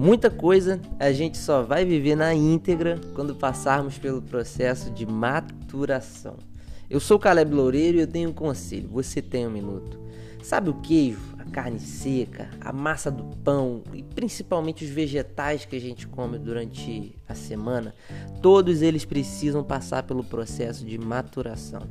Muita coisa a gente só vai viver na íntegra quando passarmos pelo processo de maturação. Eu sou Caleb Loureiro e eu tenho um conselho. Você tem um minuto. Sabe o queijo, a carne seca, a massa do pão e principalmente os vegetais que a gente come durante a semana? Todos eles precisam passar pelo processo de maturação.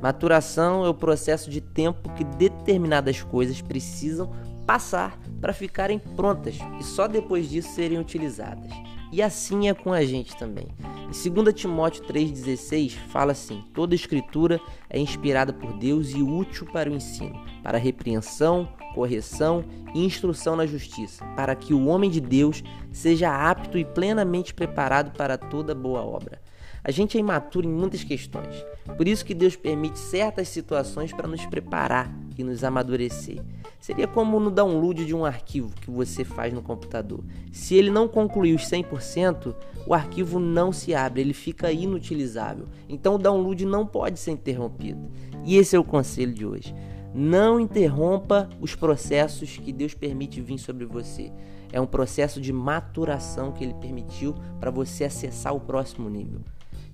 Maturação é o processo de tempo que determinadas coisas precisam passar para ficarem prontas e só depois disso serem utilizadas. E assim é com a gente também. Em 2 Timóteo 3,16 fala assim: toda escritura é inspirada por Deus e útil para o ensino, para repreensão, correção e instrução na justiça, para que o homem de Deus seja apto e plenamente preparado para toda boa obra. A gente é imaturo em muitas questões, por isso que Deus permite certas situações para nos preparar e nos amadurecer. Seria como no download de um arquivo que você faz no computador. Se ele não concluir os 100%, o arquivo não se abre, ele fica inutilizável. Então o download não pode ser interrompido. E esse é o conselho de hoje. Não interrompa os processos que Deus permite vir sobre você. É um processo de maturação que ele permitiu para você acessar o próximo nível.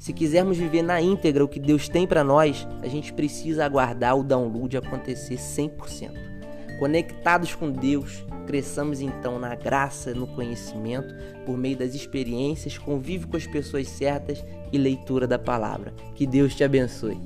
Se quisermos viver na íntegra o que Deus tem para nós, a gente precisa aguardar o download acontecer 100%. Conectados com Deus, cresçamos então na graça, no conhecimento, por meio das experiências, convívio com as pessoas certas e leitura da palavra. Que Deus te abençoe.